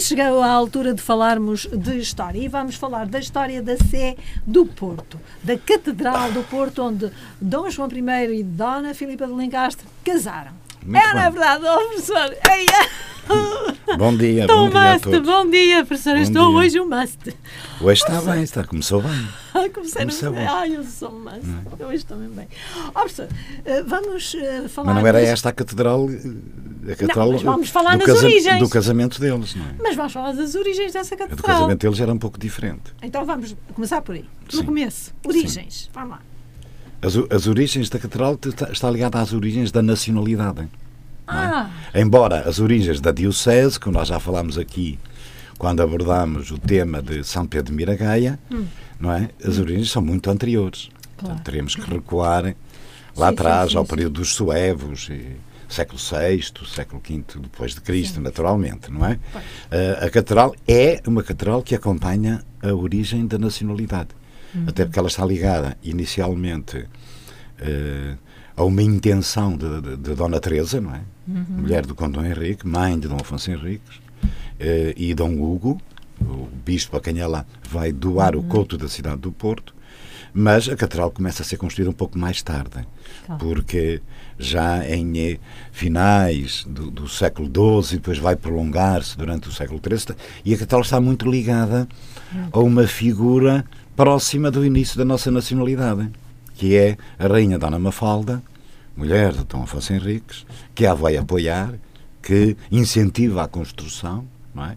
chegou a altura de falarmos de história. E vamos falar da história da Sé do Porto, da Catedral do Porto, onde Dom João I e Dona Filipa de Lencastre casaram. Muito é, na bem. verdade, oh, professor. Bom dia, Estou bom dia a todos. bom dia, professor. Estou dia. hoje um must. Hoje está bem, está, começou bem. Ai, comecei Começou bem. Ai, eu sou um must. Eu hoje estou mesmo bem. Ó, professor, eh, vamos eh, falar. Mas não era esta a catedral, eh, a catedral mas vamos falar do, nas origens. do casamento deles, não é? Mas vamos falar das origens dessa catedral. casamento deles era um pouco diferente. Então vamos começar por aí. No Sim. começo. Origens. Vamos lá. As, as origens da catedral te- está, ligada às origens da nacionalidade. Ah, Embora as origens da diocese, que nós já falámos aqui quando abordámos o tema de São Pedro de Miragaia, não é? As origens são muito anteriores. Hum. Claro. Portanto, teremos que recuar lá Sim, atrás, sim, sim, ao período dos suevos, e século VI, século V depois de Cristo, naturalmente, não é? Eh, a catedral é uma catedral que acompanha a origem da nacionalidade. Uhum. Até porque ela está ligada inicialmente eh, a uma intenção de, de- de Dona Teresa, não é? Uhum. Mulher do Conde Dom Henrique, mãe de Dom Afonso Henriques, eh, e Dom Hugo, o bispo a quem ela vai doar Uhum. o couto da cidade do Porto, mas a catedral começa a ser construída um pouco mais tarde, Claro. porque já em eh, finais do, do século XII, e depois vai prolongar-se durante o século XIII, e a catedral está muito ligada a uma figura próxima do início da nossa nacionalidade, que é a Rainha Dona Mafalda, mulher de Dom Afonso Henriques, que a vai apoiar, que incentiva a construção, não é?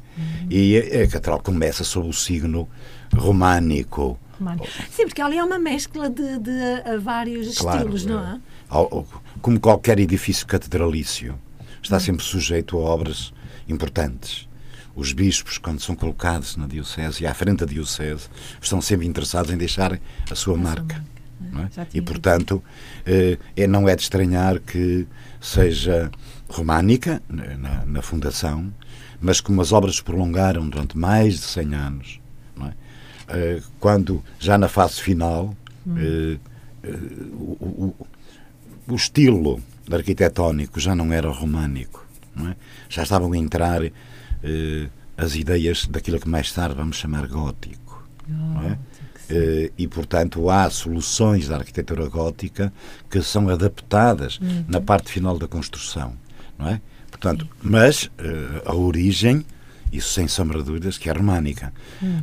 E a, a catedral começa sob o signo românico. Romano. Sim, porque ali é uma mescla de, de, vários Claro, estilos, não é? eh, ao- como qualquer edifício catedralício, está sempre sujeito a obras importantes. Os bispos, quando são colocados na Diocese e à frente da Diocese, estão sempre interessados em deixar a sua marca. não é? Já E, portanto, eh, é, não é de estranhar que seja românica na- na, fundação, mas como as obras se prolongaram durante mais de 100 anos, é? Eh, quando já na fase final eh, eh, o, o- o estilo arquitetónico já não era românico, é? já estavam a entrar eh, as ideias daquilo que mais tarde vamos chamar gótico. é? Eh, e, portanto, há soluções da arquitetura gótica que são adaptadas na parte final da construção, não é? Portanto, mas eh, a origem, isso sem sombra de dúvidas, que é românica.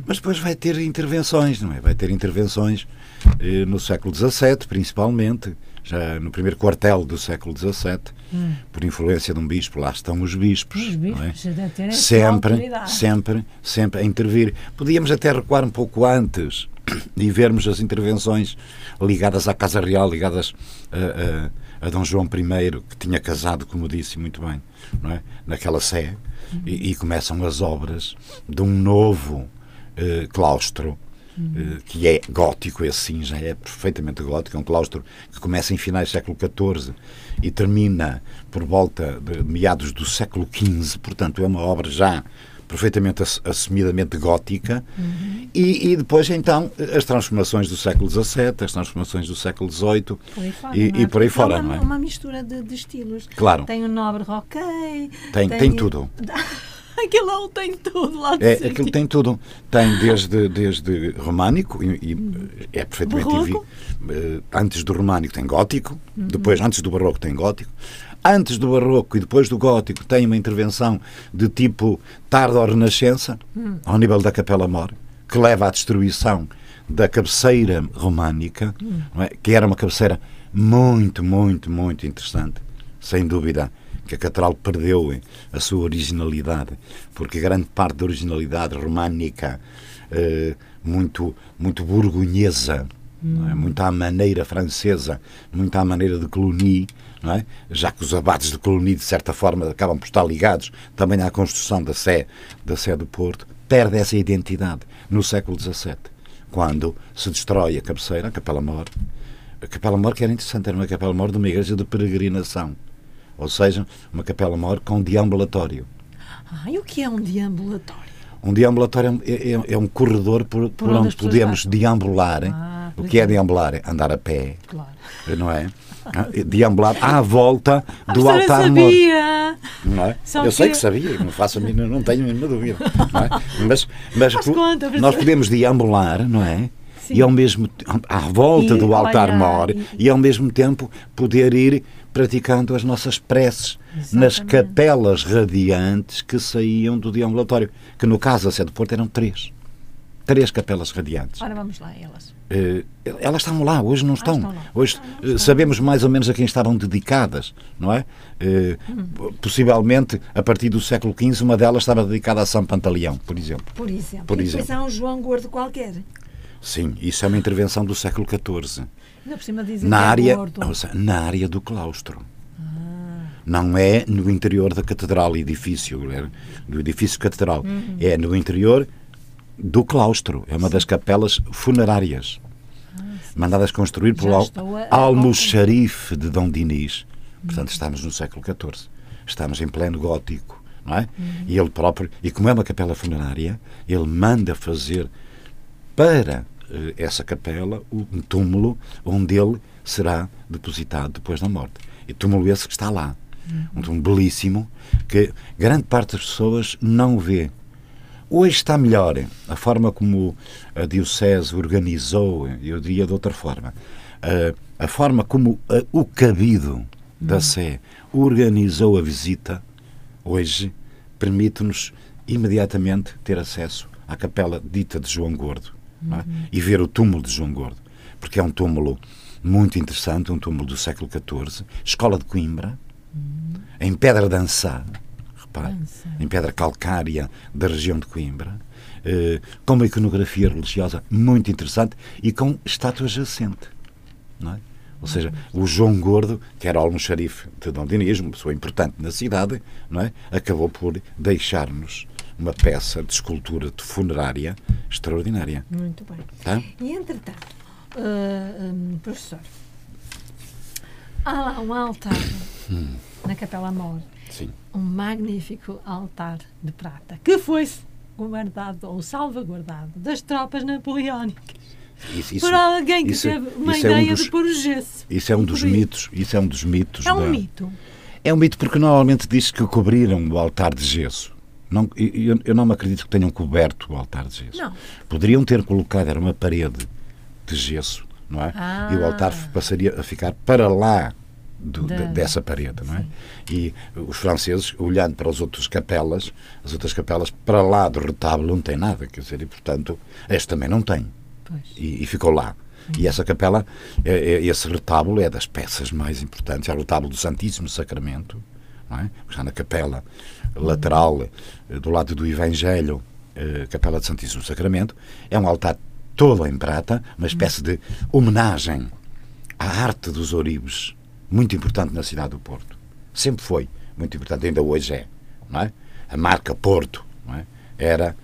Mas depois vai ter intervenções, não é? Vai ter intervenções eh, no século XVII, principalmente, já no primeiro quartel do século XVII, por influência de um bispo, lá estão os bispos, Os é? bispos essa sempre, sempre, sempre a intervir. Podíamos até recuar um pouco antes e vermos as intervenções ligadas à Casa Real, ligadas a, a, a Dom João I, que tinha casado, como disse muito bem, é? naquela sé, e, e começam as obras de um novo eh, claustro. Eh, Que é gótico, esse sim já é perfeitamente gótico, é um claustro que começa em finais do século XIV e termina por volta de meados do século XV, portanto é uma obra já perfeitamente ass- assumidamente gótica, e, e depois então as transformações do século XVII, as transformações do século XVIII e, é? e por aí é fora, uma, não é? uma mistura de, de estilos. Claro. Tem o nobre roquei. Tem, tem tudo. Aquilo lá tem tudo lá de É, sítio. aquilo tem tudo. Tem desde, desde românico, e, e é perfeitamente evi- eh, Antes do românico tem gótico, depois, antes do barroco, tem gótico. Antes do barroco e depois do gótico tem uma intervenção de tipo tarda ou renascença, ao nível da Capela Mor, que leva à destruição da cabeceira românica, é? que era uma cabeceira muito, muito, muito interessante, sem dúvida que a catedral perdeu a sua originalidade, porque grande parte da originalidade românica, eh, muito, muito burgonhesa, é? muito à maneira francesa, muito à maneira de Cluny, é? já que os abates de Cluny, de certa forma, acabam por estar ligados também à construção da Sé, da Sé do Porto, perde essa identidade no século XVII, quando se destrói a cabeceira, a Capela Mor. A Capela Mor, que era interessante, era uma Capela Mor de uma igreja de peregrinação, ou seja, uma Capela Mor com deambulatório. Ah, e o que é um deambulatório? Um deambulatório é, é- é um corredor por, por onde onde pessoas podemos passam. deambular Ah, O que é deambular? Andar a pé, Claro. não é? Deambular à volta do A altar sabia! Não é? Eu sei que- que sabia, não faço mínima- não tenho a mínima dúvida. não é? Mas, mas Faz po- conta, nós podemos deambular, não é? Sim. E ao mesmo à volta E do altar mor e- e, ao mesmo tempo poder ir praticando as nossas preces nas Exatamente. capelas radiantes que saíam do deambulatório, que no caso da Sé do Porto eram três. Três capelas radiantes. Ora, vamos lá, elas. Eh, elas estavam lá, hoje não estão. estão lá. Hoje Ah, não eh, estão. sabemos mais ou menos a quem estavam dedicadas, não é? Eh, Hum. Possivelmente, a partir do século XV, uma delas estava dedicada a São Pantaleão, por exemplo. Por exemplo. Por e depois exemplo. há um João Gordo qualquer. Sim, isso é uma intervenção do século XIV. Na é área, seja, na área do claustro. Ah, Não é no interior da catedral, edifício, é do edifício catedral. Uhum. É no interior do claustro. É uma das capelas funerárias. Mandadas construir Já pelo a- Almoxarife de Dom Dinis. Portanto, estamos no século XIV. Estamos em pleno gótico. Não é? E ele próprio, e como é uma capela funerária, ele manda fazer para essa capela um túmulo onde ele será depositado depois da morte. E túmulo esse que está lá. Um túmulo belíssimo que grande parte das pessoas não vê. Hoje está melhor a forma como a Diocese organizou, eu diria de outra forma, a, a forma como a- o cabido da Sé organizou a visita, hoje permite-nos imediatamente ter acesso à capela dita de João Gordo é? e ver o túmulo de João Gordo, porque é um túmulo muito interessante, um túmulo do século XIV, escola de Coimbra, em pedra dançada, repare, em pedra calcária da região de Coimbra, eh, com uma iconografia religiosa muito interessante e com estátua jacente. Não é? Ou seja, o João Gordo, que era almoxarife de Dom Dinis, uma pessoa importante na cidade, não é? acabou por deixar-nos uma peça de escultura de funerária extraordinária. muito bem. Tá? E entretanto, ah, hum, professor, há lá um altar Hum. na Capela Mor, Sim. um magnífico altar de prata que foi guardado ou salvaguardado das tropas napoleónicas Isso, isso- por alguém que isso- teve uma isso é um ideia dos- de pôr o gesso. Isso é um dos mitos. Isso é um dos mitos. É um da- mito. É um mito porque normalmente diz que cobriram o altar de gesso. Não, eu, eu não me acredito que tenham coberto o altar de gesso. Não. Poderiam ter colocado, era uma parede de gesso, não é? Ah. E o altar passaria a ficar para lá do- de- dessa parede, não é? E os franceses, olhando para as outras capelas, as outras capelas, para lá do retábulo não tem nada, quer dizer, e portanto, este também não tem e, e ficou lá. E essa capela, é- é- esse retábulo é das peças mais importantes, é o retábulo do Santíssimo Sacramento, não é? está na capela lateral eh, do lado do Evangelho, eh, capela do Santíssimo Sacramento, é um altar todo em prata, uma espécie de homenagem à arte dos oribes, muito importante na cidade do Porto. Sempre foi muito importante, ainda hoje é. Não é? A marca Porto não é? era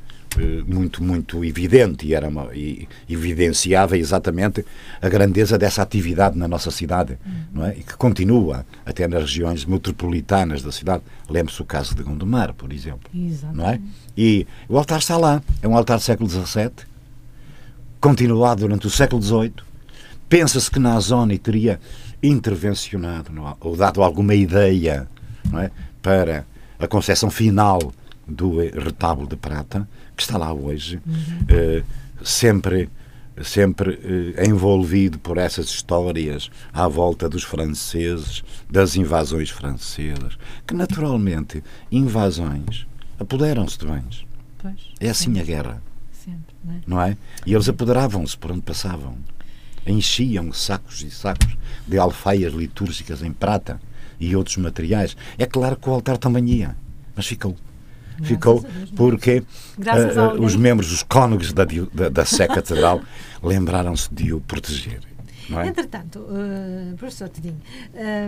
muito, muito evidente e, era uma- e evidenciava exatamente a grandeza dessa atividade na nossa cidade não é? e que continua até nas regiões metropolitanas da cidade. Lembre-se o caso de Gondomar, por exemplo Exato. não é? E o altar está lá. É um altar do século XVII, continuado durante o século XVIII. Pensa-se que Nazoni teria intervencionado não ou dado alguma ideia não é? para a concepção final do eh, retábulo de prata, que está lá hoje, eh, sempre sempre eh, envolvido por essas histórias à volta dos franceses, das invasões francesas, que naturalmente invasões apoderam-se de bens. Pois. É assim a guerra, Sempre, não é? não é? E eles apoderavam-se por onde passavam. Enchiam sacos e sacos de alfaias litúrgicas em prata e outros materiais. É claro que o altar também ia, mas ficou. Ficou porque alguém. os membros, os cônegos da, da, da Sé Catedral lembraram-se de o proteger. É? Entretanto, eh, professor Tedinho,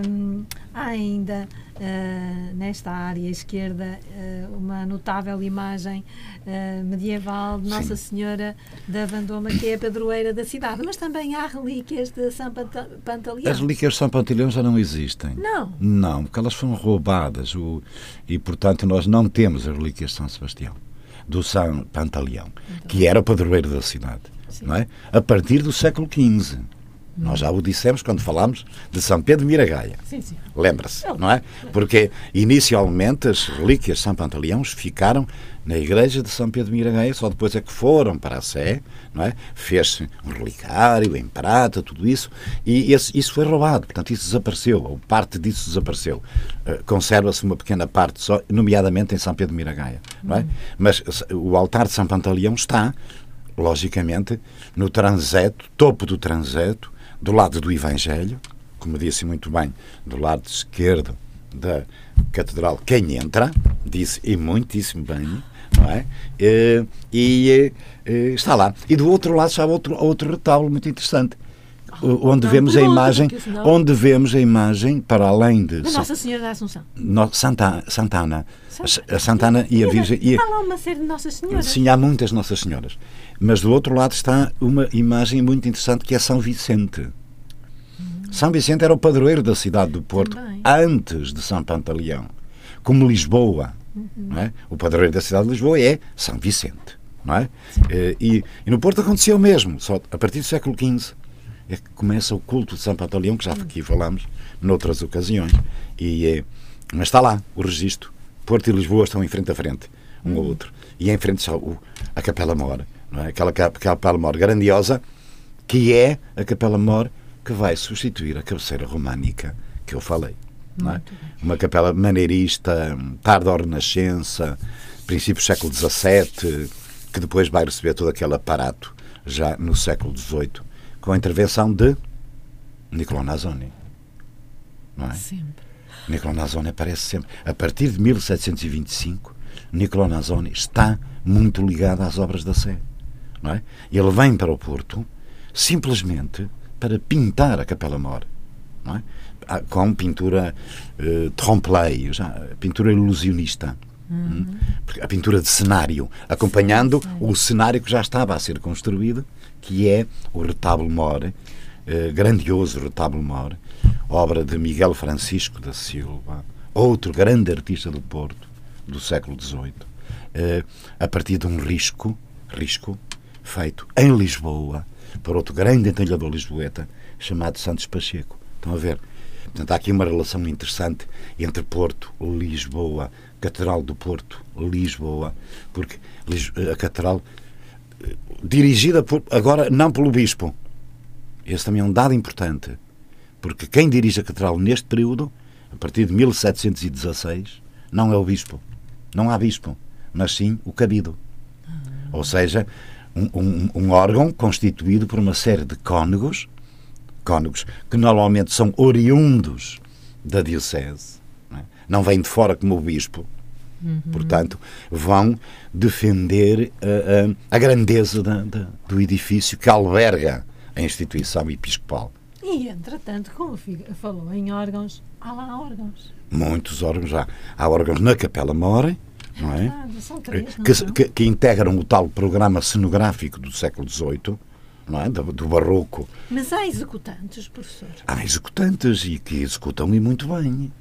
hum, há ainda eh, nesta área esquerda eh, uma notável imagem eh, medieval de Nossa Senhora da Vandoma, que é a padroeira da cidade, mas também há relíquias de São Panta Pantaleão. As relíquias de São Pantaleão já não existem. Não. Não, porque elas foram roubadas o, e, portanto, nós não temos as relíquias de São Sebastião, do São Pantaleão, que era o padroeiro da cidade. não é? A partir do século XV. Nós já o dissemos quando falámos de São Pedro de Miragaia. Sim, sim. Lembra-se, não é? Porque inicialmente as relíquias de São Pantaleão ficaram na igreja de São Pedro de Miragaia, só depois é que foram para a Sé, não é? Fez-se um relicário em prata, tudo isso, e esse, isso foi roubado, portanto isso desapareceu, ou parte disso desapareceu. Uh, Conserva-se uma pequena parte só, nomeadamente em São Pedro de Miragaia, não é? Mas o altar de São Pantaleão está, logicamente, no transeto, topo do transeto, do lado do Evangelho, como disse muito bem, do lado esquerdo da Catedral, quem entra, disse e muitíssimo bem, não é? E, e, e, está lá. E do outro lado está outro, outro retábulo muito interessante. Onde não, vemos a imagem, onde vemos a imagem para além de Nossa Senhora da Assunção, Santa, Santana, Santa, a Santana e a Virgem. E, há lá uma série de Nossas Senhoras. Sim, há muitas Nossas Senhoras. Mas do outro lado está uma imagem muito interessante que é São Vicente. São Vicente era o padroeiro da cidade do Porto antes de São Pantaleão. Como Lisboa. Uhum. É? O padroeiro da cidade de Lisboa é São Vicente. Não é? Eh, e, e, no Porto aconteceu o mesmo. Só a partir do século XV é que começa o culto de São Pantaleão, que já aqui falamos noutras ocasiões. E, é, mas está lá o registro. Porto e Lisboa estão em frente a frente, um ao outro. E em frente está a Capela Mor. Não é? Aquela Capela Mor grandiosa, que é a Capela Mor que vai substituir a cabeceira românica que eu falei. É? Uma capela maneirista, tarda renascença, princípio do século XVII, que depois vai receber todo aquele aparato já no século XVIII, com a intervenção de Nicolau Nazoni. Não é? Sempre. Nicolau Nazoni aparece sempre. A partir de 1725, Nicolau Nazoni está muito ligado às obras da Sé. Não é? Ele vem para o Porto simplesmente para pintar a Capela Mor. É? Ah, com pintura uh, trompe-l'œil, pintura ilusionista. Uhum. A pintura de cenário, acompanhando sim, sim. o cenário que já estava a ser construído, que é o retábulo Mor, uh, grandioso retábulo Mor, obra de Miguel Francisco da Silva, outro grande artista do Porto, do século XVIII, uh, a partir de um risco, risco feito em Lisboa, por outro grande entalhador lisboeta chamado Santos Pacheco. Estão a ver? Portanto, há aqui uma relação interessante entre Porto, Lisboa, Catedral do Porto, Lisboa, porque a Catedral, eh, dirigida por, agora não pelo Bispo, esse também é um dado importante, porque quem dirige a Catedral neste período, a partir de 1716, não é o Bispo. Não há Bispo, mas sim o Cabido. Ou seja, um, um, órgão constituído por uma série de cônegos, cônegos que normalmente são oriundos da Diocese, não, vêm de fora como o Bispo, uhum. portanto, vão defender a, a, a grandeza da, da, do edifício que alberga a instituição episcopal. E, entretanto, como falou em órgãos, há lá órgãos. Muitos órgãos há. Há órgãos na Capela More, não é? Ah, são três, não que, que, que, integram o tal programa cenográfico do século XVIII, não é? do, do barroco. Mas há executantes, professor? Há executantes e que executam e muito bem.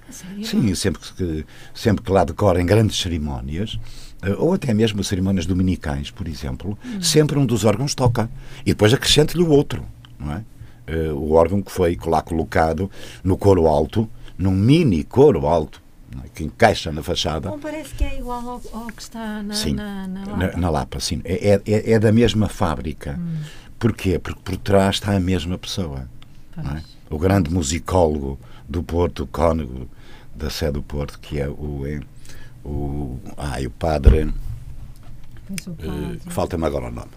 Sim, sempre que, sempre que lá decorem grandes cerimónias, eh, ou até mesmo cerimónias dominicais, por exemplo, hum. sempre um dos órgãos toca. E depois acrescente-lhe o outro, não é? Eh, o órgão que foi lá colocado no coro alto, num mini coro alto, é? que encaixa na fachada. Não parece que é igual ao, ao que está na, sim, na, na Lapa. Na, na, Lapa, sim. É, é, é da mesma fábrica. Hum. Porquê? Porque por trás está a mesma pessoa. É? O grande musicólogo do Porto, o cônego da sede do Porto, que é o, é, o, ai, o padre. Uh, Falta-me agora o nome.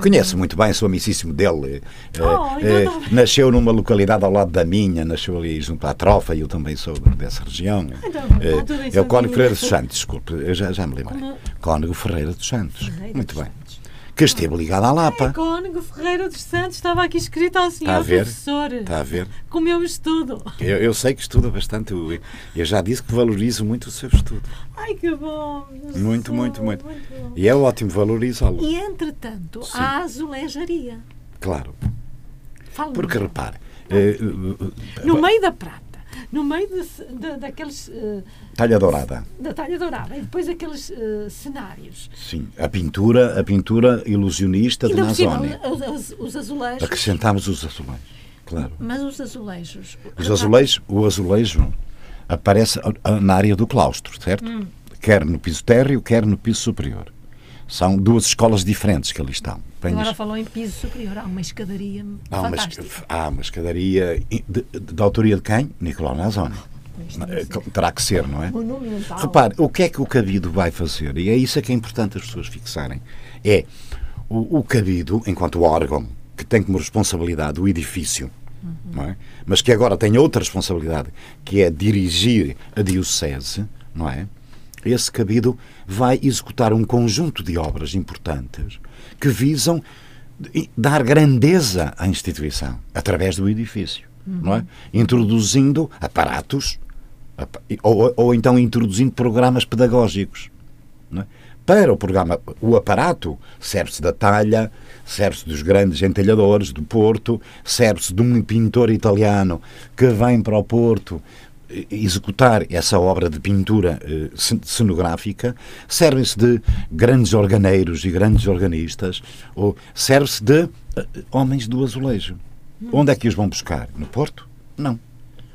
Conheço muito bem, sou amicíssimo dele. Eh, oh, eh, nasceu numa localidade ao lado da minha, nasceu ali junto à Trofa, e eu também sou dessa região. Então, eh, é o Cónigo Ferreira dos Santos, desculpe, eu já, já me lembrei. Cónigo Ferreira dos Santos. muito bem que esteve ligado à Lapa. É, Cónigo Ferreira dos Santos estava aqui escrito ao senhor Está a ver? professor. Está a ver? Como eu estudo. Eu, eu sei que estuda bastante. Eu, eu, já disse que valorizo muito o seu estudo. Ai, que bom. Muito, muito, muito, muito. E é ótimo valorizá-lo. E, entretanto, Sim. há azulejaria. Claro. Fala Porque, repare... Uh, uh, no meio da prata, no meio de, de, daqueles. Uh, talha dourada. Da talha dourada. E depois aqueles uh, cenários. Sim, a pintura, a pintura ilusionista e de Nazoni. Os, os azulejos. Acrescentámos os azulejos, claro. Mas os azulejos. Os azulejos, o azulejo aparece na área do claustro, certo? Hum. Quer no piso térreo, quer no piso superior. São duas escolas diferentes que ali estão. Agora falou em piso superior. Há uma escadaria há uma, há uma escadaria de, autoria de quem? Nicolau Nazoni. Terá que ser, não é? Monumental. Repare, o que é que o Cabido vai fazer? E é isso que é importante as pessoas fixarem. É o, o Cabido, enquanto órgão que tem como responsabilidade o edifício, uhum. é? mas que agora tem outra responsabilidade, que é dirigir a Diocese, não é? Esse Cabido vai executar um conjunto de obras importantes que visam dar grandeza à instituição através do edifício, uhum. não é? Introduzindo aparatos ou, ou então introduzindo programas pedagógicos. É? Para o programa, o aparato serve-se da talha, serve-se dos grandes entalhadores do Porto, serve-se de um pintor italiano que vem para o Porto executar essa obra de pintura eh, cenográfica, servem-se de grandes organeiros e grandes organistas, ou serve-se de eh, homens do azulejo. Onde é que os vão buscar? No Porto? Não.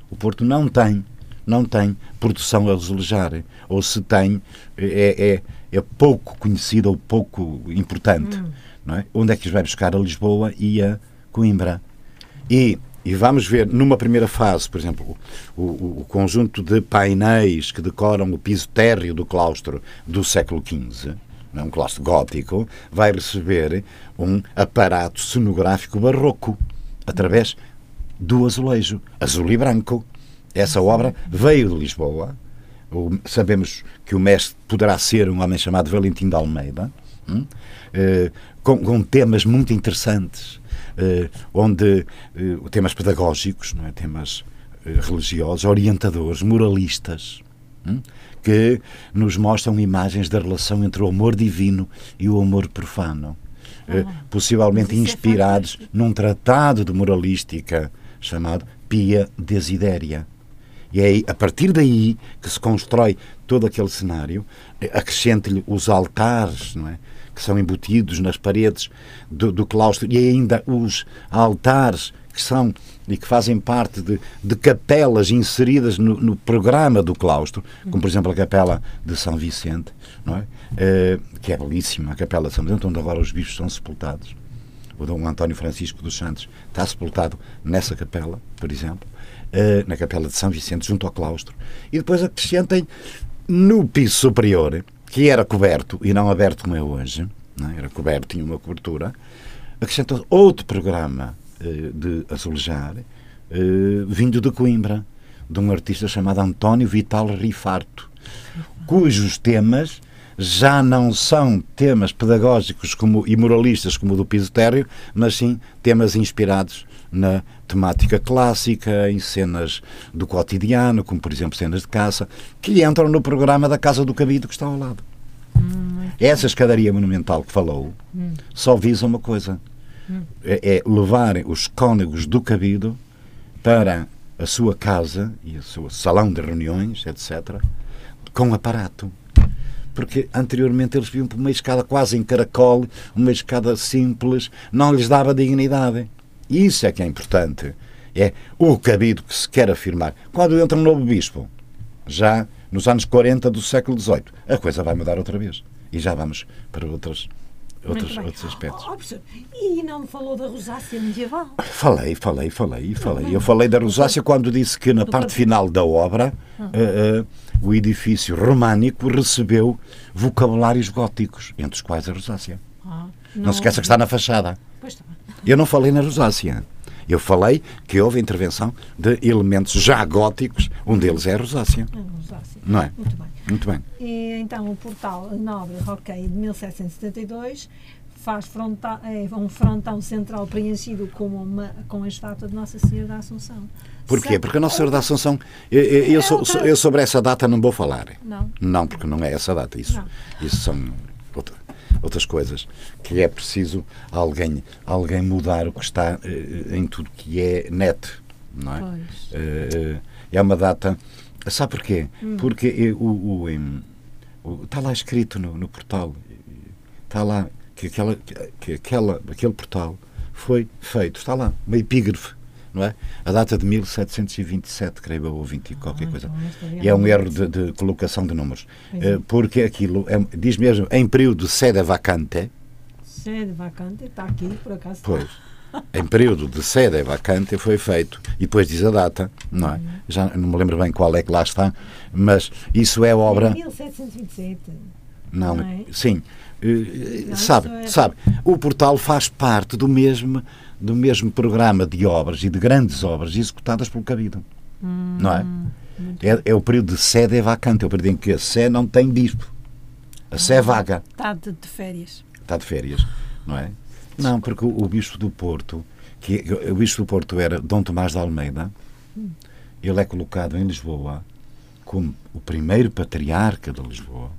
O Porto não tem, não tem produção a azulejar. Ou se tem, é, é, é pouco conhecida ou pouco importante. Hum. Não é? Onde é que os vai buscar? A Lisboa e a Coimbra. E e vamos ver, numa primeira fase, por exemplo, o, o, conjunto de painéis que decoram o piso térreo do claustro do século XV, é? um claustro gótico, vai receber um aparato cenográfico barroco, através do azulejo, azul e branco. Essa obra veio de Lisboa. O, sabemos que o mestre poderá ser um homem chamado Valentim de Almeida, hum? eh, com, com temas muito interessantes onde eh, temas pedagógicos, não é? temas eh, religiosos, orientadores, moralistas, hum? que nos mostram imagens da relação entre o amor divino e o amor profano. Ah, possivelmente é inspirados é num tratado de moralística chamado Pia Desidéria. E é a partir daí que se constrói todo aquele cenário, acrescente-lhe os altares, não é? Que são embutidos nas paredes do, do claustro e ainda os altares que são e que fazem parte de, de capelas inseridas no, no, programa do claustro, como por exemplo a capela de São Vicente, não é? Uh, que é belíssima, a capela de São Vicente, onde agora os bichos são sepultados. O Dom António Francisco dos Santos está sepultado nessa capela, por exemplo, uh, na capela de São Vicente, junto ao claustro. E depois acrescentem no piso superior, que era coberto e não aberto como é hoje, é? era coberto, tinha uma cobertura, acrescentou outro programa eh, de azulejar, eh, vindo de Coimbra, de um artista chamado António Vital Rifarto, cujos temas já não são temas pedagógicos como, e moralistas como o do piso térreo, mas sim temas inspirados na temática clássica, em cenas do cotidiano, como por exemplo cenas de caça, que entram no programa da Casa do Cabido que está ao lado. Hum, Essa escadaria monumental que falou hum. só visa uma coisa: hum. é, é levar os cônegos do Cabido para a sua casa e o seu salão de reuniões, etc., com aparato porque anteriormente eles viviam por uma escada quase em caracol, uma escada simples, não lhes dava dignidade. Isso é que é importante. É o cabido que se quer afirmar. Quando entra um novo bispo, já nos anos 40 do século XVIII, a coisa vai mudar outra vez. E já vamos para outras outros, outros aspectos. Oh, e não me falou da rosácea medieval? Falei, falei, falei, falei. Eu falei da rosácea quando disse que na parte final da obra uh, uh, o edifício românico recebeu vocabulários góticos, entre os quais a rosácea. Ah, não, não se esqueça que está na fachada. Pois está. Eu não falei na rosácea. Eu falei que houve intervenção de elementos já góticos, um deles é a rosácea. Não é? Muito bem. Muito bem. E, então, o portal Nobre Roquei de 1772 faz é, um frontão central preenchido com, uma, com a estátua de Nossa Senhora da Assunção. Porquê? Porque a Nossa Senhora da Assunção. Eu, eu, eu, so, eu, sobre essa data não vou falar. Não. Não, porque não é essa data. Isso, isso são outras coisas, que é preciso alguém, alguém mudar o que está eh, em tudo que é net não é? Uh, é uma data. Sabe porquê? Hum. Porque o, o, o, está lá escrito no, no portal, está lá que, aquela, que aquela, aquele portal foi feito, está lá, uma epígrafe não é? A data de 1727, creio eu, ou 20 e qualquer ah, coisa. Então e é um erro de, de colocação de números. É. Porque aquilo é, diz mesmo em período sede vacante. Sede vacante, está aqui, por acaso. Pois. em período de sede vacante foi feito, e depois diz a data, não é? Uhum. Já não me lembro bem qual é que lá está, mas isso é obra. 1727. Não, não é? sim. Uh, sabe, é... sabe, o portal faz parte do mesmo do mesmo programa de obras e de grandes obras executadas pelo Cabido. Hum, não é? é? é? o período de sede é vacante, é o período em que a Sé não tem bispo. A Sé é vaga. Está de, de, férias. Está de férias, não é? Não, porque o, o bispo do Porto, que o bispo do Porto era Dom Tomás de Almeida, hum. ele é colocado em Lisboa como o primeiro patriarca de Lisboa,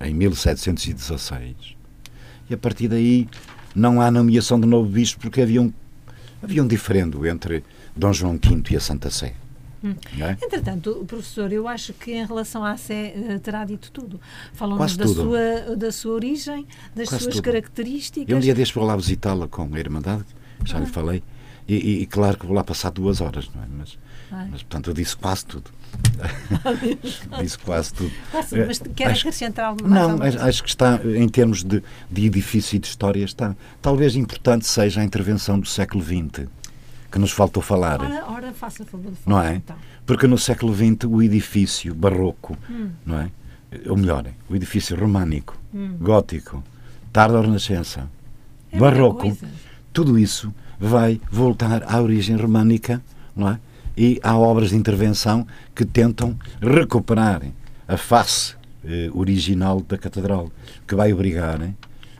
em 1716. E a partir daí não há nomeação de novo bispo porque havia um, havia um diferendo entre Dom João V e a Santa Sé. Hum. É? Entretanto, professor, eu acho que em relação à Sé uh, terá dito tudo. Falou-nos da sua, da sua origem, das Quase suas tudo. características. Eu um dia deixo vou lá visitá-la com a Irmandade, já ah. lhe falei, e, e, e, claro que vou lá passar duas horas, não é? Mas, mas portanto, eu disse quase tudo. disse quase tudo. mas quer acho, acrescentar algo mais? Não, acho, acho que está, em termos de, de edifício e de história, está. Talvez importante seja a intervenção do século XX, que nos faltou falar. Ora, ora faça favor de falar, Não é? Então. Porque no século XX o edifício barroco, hum. não é? Ou melhor, o edifício românico, hum. gótico, tarda Renascença, é barroco, tudo isso vai voltar à origem românica, não é? E há obras de intervenção que tentam recuperar a face eh, original da catedral, que vai obrigar eh,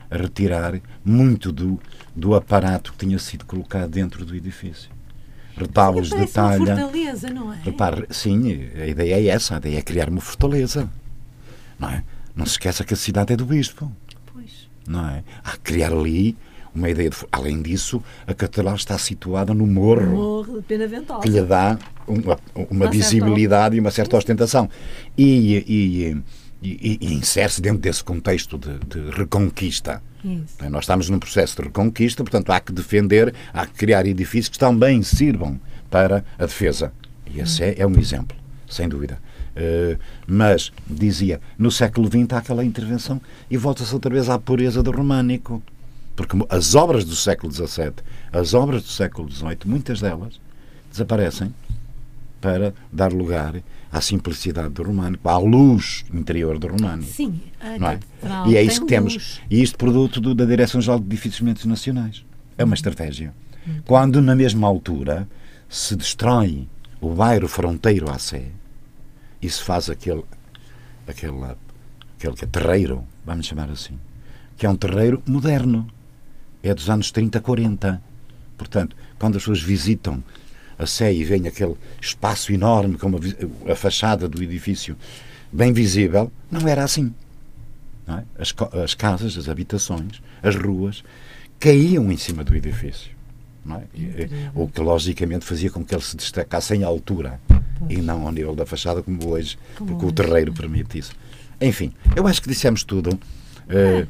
a retirar muito do, do aparato que tinha sido colocado dentro do edifício. Retábulos de talha. Uma fortaleza, não é? Repare, sim, a ideia é essa, a ideia é criar uma fortaleza. Não é? Não se esqueça que a cidade é do bispo. Pois. Não é? Há criar ali uma ideia de. Além disso, a catedral está situada no morro. Morro de Pena Ventosa. Que lhe dá uma, uma visibilidade e uma certa ostentação. E, e, e, e insere-se dentro desse contexto de, de reconquista. Isso. Nós estamos num processo de reconquista, portanto, há que defender, há que criar edifícios que também sirvam para a defesa. E esse é, é um exemplo, sem dúvida. Uh, mas, dizia, no século XX há aquela intervenção e volta-se outra vez à pureza do românico. Porque as obras do século XVII, as obras do século XVIII, muitas delas desaparecem para dar lugar à simplicidade do românico, à luz interior do românico. Sim, não é? E é isso que temos. Luz. E isto produto do, da Direção-Geral de Edifícios Nacionais. É uma estratégia. Hum. Quando, na mesma altura, se destrói o bairro fronteiro à Sé e se faz aquele, aquele, aquele que é terreiro, vamos chamar assim, que é um terreiro moderno, é dos anos 30, 40. Portanto, quando as pessoas visitam a Sé e veem aquele espaço enorme com a, a fachada do edifício bem visível, não era assim. Não é? as, as, casas, as habitações, as ruas caíam em cima do edifício. Não é? e, o que logicamente fazia com que ele se destacasse em altura pois. e não ao nível da fachada como hoje, como porque hoje. o terreiro permite isso. Enfim, eu acho que dissemos tudo. Uh,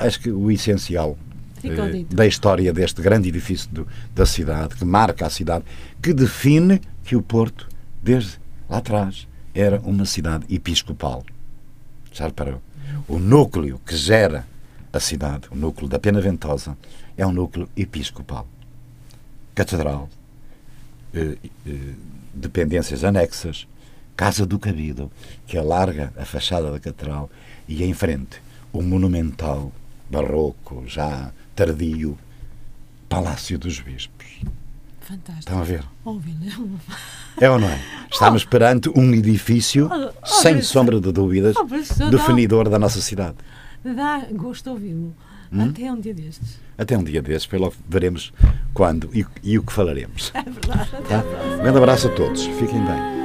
acho que o essencial eh, da história deste grande edifício do, da cidade, que marca a cidade, que define que o Porto, desde lá atrás, era uma cidade episcopal. Já reparou? O núcleo que gera a cidade, o núcleo da Pena Ventosa, é um núcleo episcopal. Catedral, eh, eh, dependências anexas, Casa do Cabido, que alarga a fachada da catedral, e em frente o monumental barroco, já tardio Palácio dos Bispos. Fantástico. Estão a ver? É ou não é? Estamos oh. perante um edifício, oh, oh, sem sombra de dúvidas, oh, definidor dá, da nossa cidade. Dá gosto ouvi-lo. Hum? Até um dia destes. Até um dia destes, pelo veremos quando e, e o que falaremos. É verdade. Tá? Um grande abraço a todos. Fiquem bem.